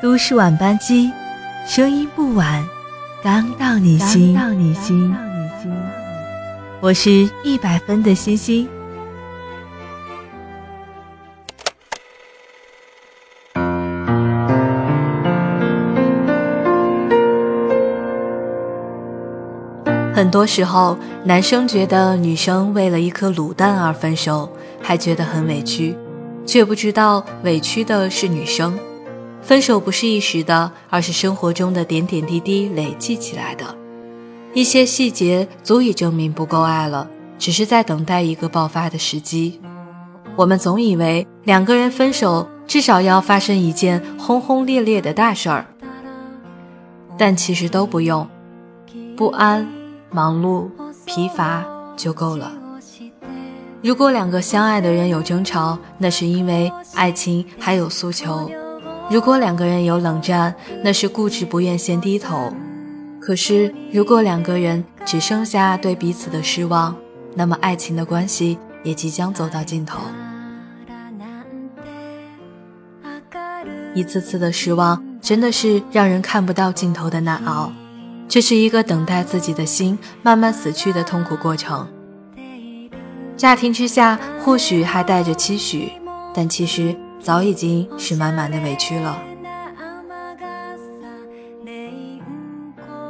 都市晚班机，声音不晚，刚到你心。到你心。我是一百分的星星。很多时候，男生觉得女生为了一颗卤蛋而分手，还觉得很委屈，却不知道委屈的是女生。分手不是一时的，而是生活中的点点滴滴累积起来的。一些细节足以证明不够爱了，只是在等待一个爆发的时机。我们总以为两个人分手至少要发生一件轰轰烈烈的大事儿，但其实都不用，不安、忙碌、疲乏就够了。如果两个相爱的人有争吵，那是因为爱情还有诉求。如果两个人有冷战，那是固执不愿先低头；可是，如果两个人只剩下对彼此的失望，那么爱情的关系也即将走到尽头。一次次的失望，真的是让人看不到尽头的难熬。这是一个等待自己的心慢慢死去的痛苦过程。乍听之下，或许还带着期许，但其实。早已经是满满的委屈了。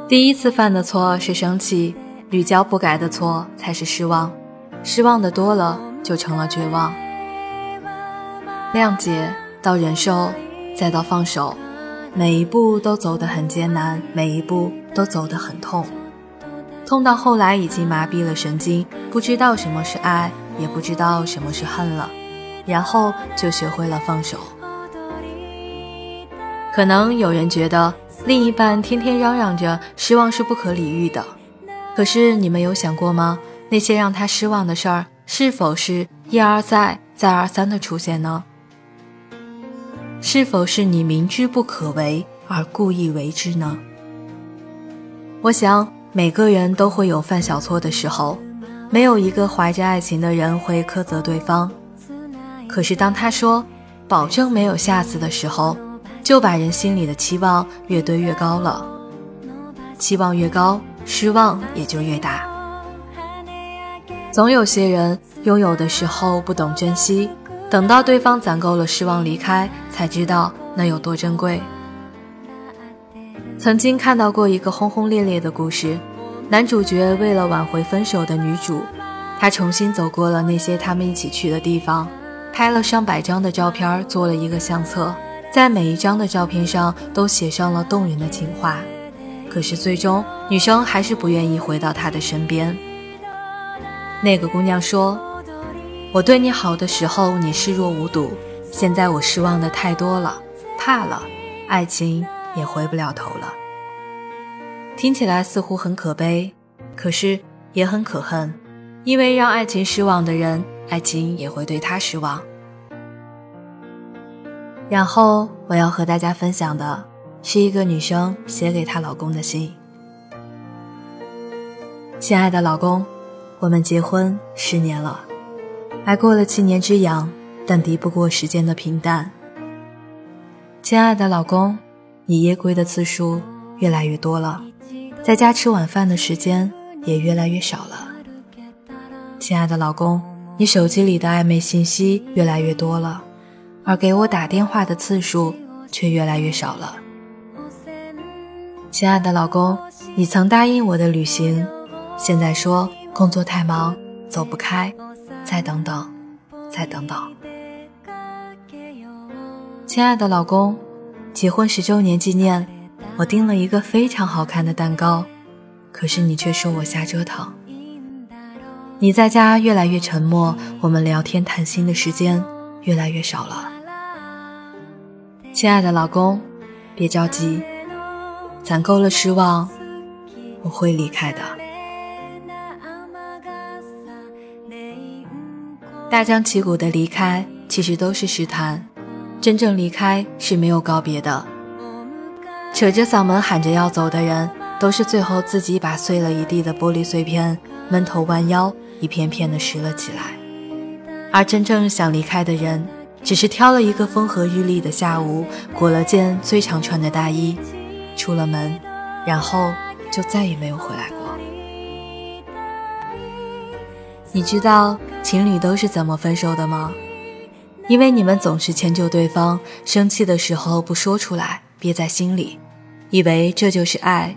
第一次犯的错是生气，屡教不改的错才是失望，失望的多了就成了绝望。谅解到忍受，再到放手，每一步都走得很艰难，每一步都走得很痛，痛到后来已经麻痹了神经，不知道什么是爱，也不知道什么是恨了。然后就学会了放手。可能有人觉得另一半天天嚷嚷着失望是不可理喻的，可是你们有想过吗？那些让他失望的事儿，是否是一而再、再而三的出现呢？是否是你明知不可为而故意为之呢？我想每个人都会有犯小错的时候，没有一个怀着爱情的人会苛责对方。可是，当他说“保证没有下次”的时候，就把人心里的期望越堆越高了。期望越高，失望也就越大。总有些人拥有的时候不懂珍惜，等到对方攒够了失望离开，才知道那有多珍贵。曾经看到过一个轰轰烈烈的故事，男主角为了挽回分手的女主，他重新走过了那些他们一起去的地方。拍了上百张的照片，做了一个相册，在每一张的照片上都写上了动人的情话。可是最终，女生还是不愿意回到他的身边。那个姑娘说：“我对你好的时候，你视若无睹；现在我失望的太多了，怕了，爱情也回不了头了。”听起来似乎很可悲，可是也很可恨，因为让爱情失望的人，爱情也会对他失望。然后我要和大家分享的是一个女生写给她老公的信。亲爱的老公，我们结婚十年了，挨过了七年之痒，但敌不过时间的平淡。亲爱的老公，你夜归的次数越来越多了，在家吃晚饭的时间也越来越少了。亲爱的老公，你手机里的暧昧信息越来越多了。而给我打电话的次数却越来越少了。亲爱的老公，你曾答应我的旅行，现在说工作太忙走不开，再等等，再等等。亲爱的老公，结婚十周年纪念，我订了一个非常好看的蛋糕，可是你却说我瞎折腾。你在家越来越沉默，我们聊天谈心的时间越来越少了。亲爱的老公，别着急，攒够了失望，我会离开的。大张旗鼓的离开，其实都是试探；真正离开是没有告别的。扯着嗓门喊着要走的人，都是最后自己把碎了一地的玻璃碎片闷头弯腰，一片片的拾了起来。而真正想离开的人，只是挑了一个风和日丽的下午，裹了件最常穿的大衣，出了门，然后就再也没有回来过。你知道情侣都是怎么分手的吗？因为你们总是迁就对方，生气的时候不说出来，憋在心里，以为这就是爱，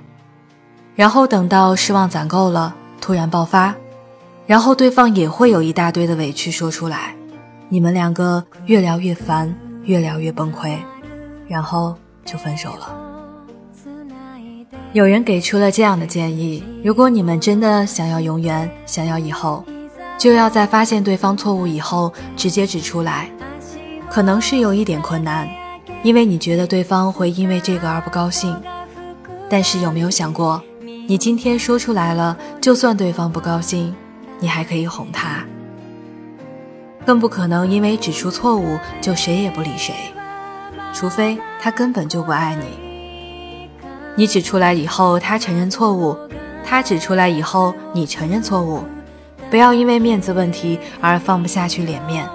然后等到失望攒够了，突然爆发，然后对方也会有一大堆的委屈说出来，你们两个越聊越烦，越聊越崩溃，然后就分手了。有人给出了这样的建议：如果你们真的想要永远，想要以后。就要在发现对方错误以后直接指出来，可能是有一点困难，因为你觉得对方会因为这个而不高兴。但是有没有想过，你今天说出来了，就算对方不高兴，你还可以哄他。更不可能因为指出错误就谁也不理谁，除非他根本就不爱你。你指出来以后，他承认错误；他指出来以后，你承认错误。不要因为面子问题而放不下去脸面。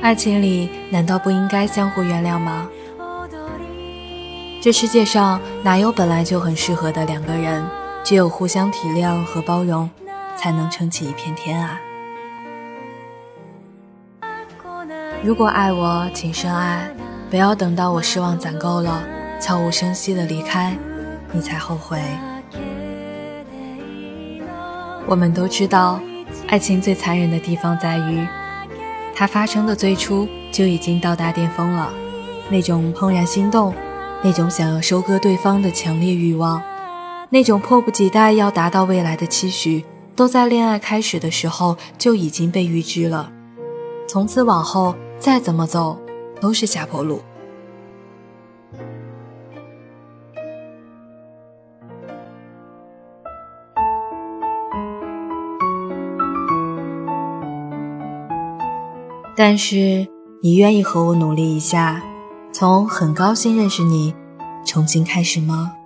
爱情里难道不应该相互原谅吗？这世界上哪有本来就很适合的两个人？只有互相体谅和包容，才能撑起一片天啊！如果爱我，请深爱，不要等到我失望攒够了，悄无声息的离开，你才后悔。我们都知道，爱情最残忍的地方在于，它发生的最初就已经到达巅峰了。那种怦然心动，那种想要收割对方的强烈欲望，那种迫不及待要达到未来的期许，都在恋爱开始的时候就已经被预知了。从此往后，再怎么走都是下坡路。但是，你愿意和我努力一下，从很高兴认识你，重新开始吗？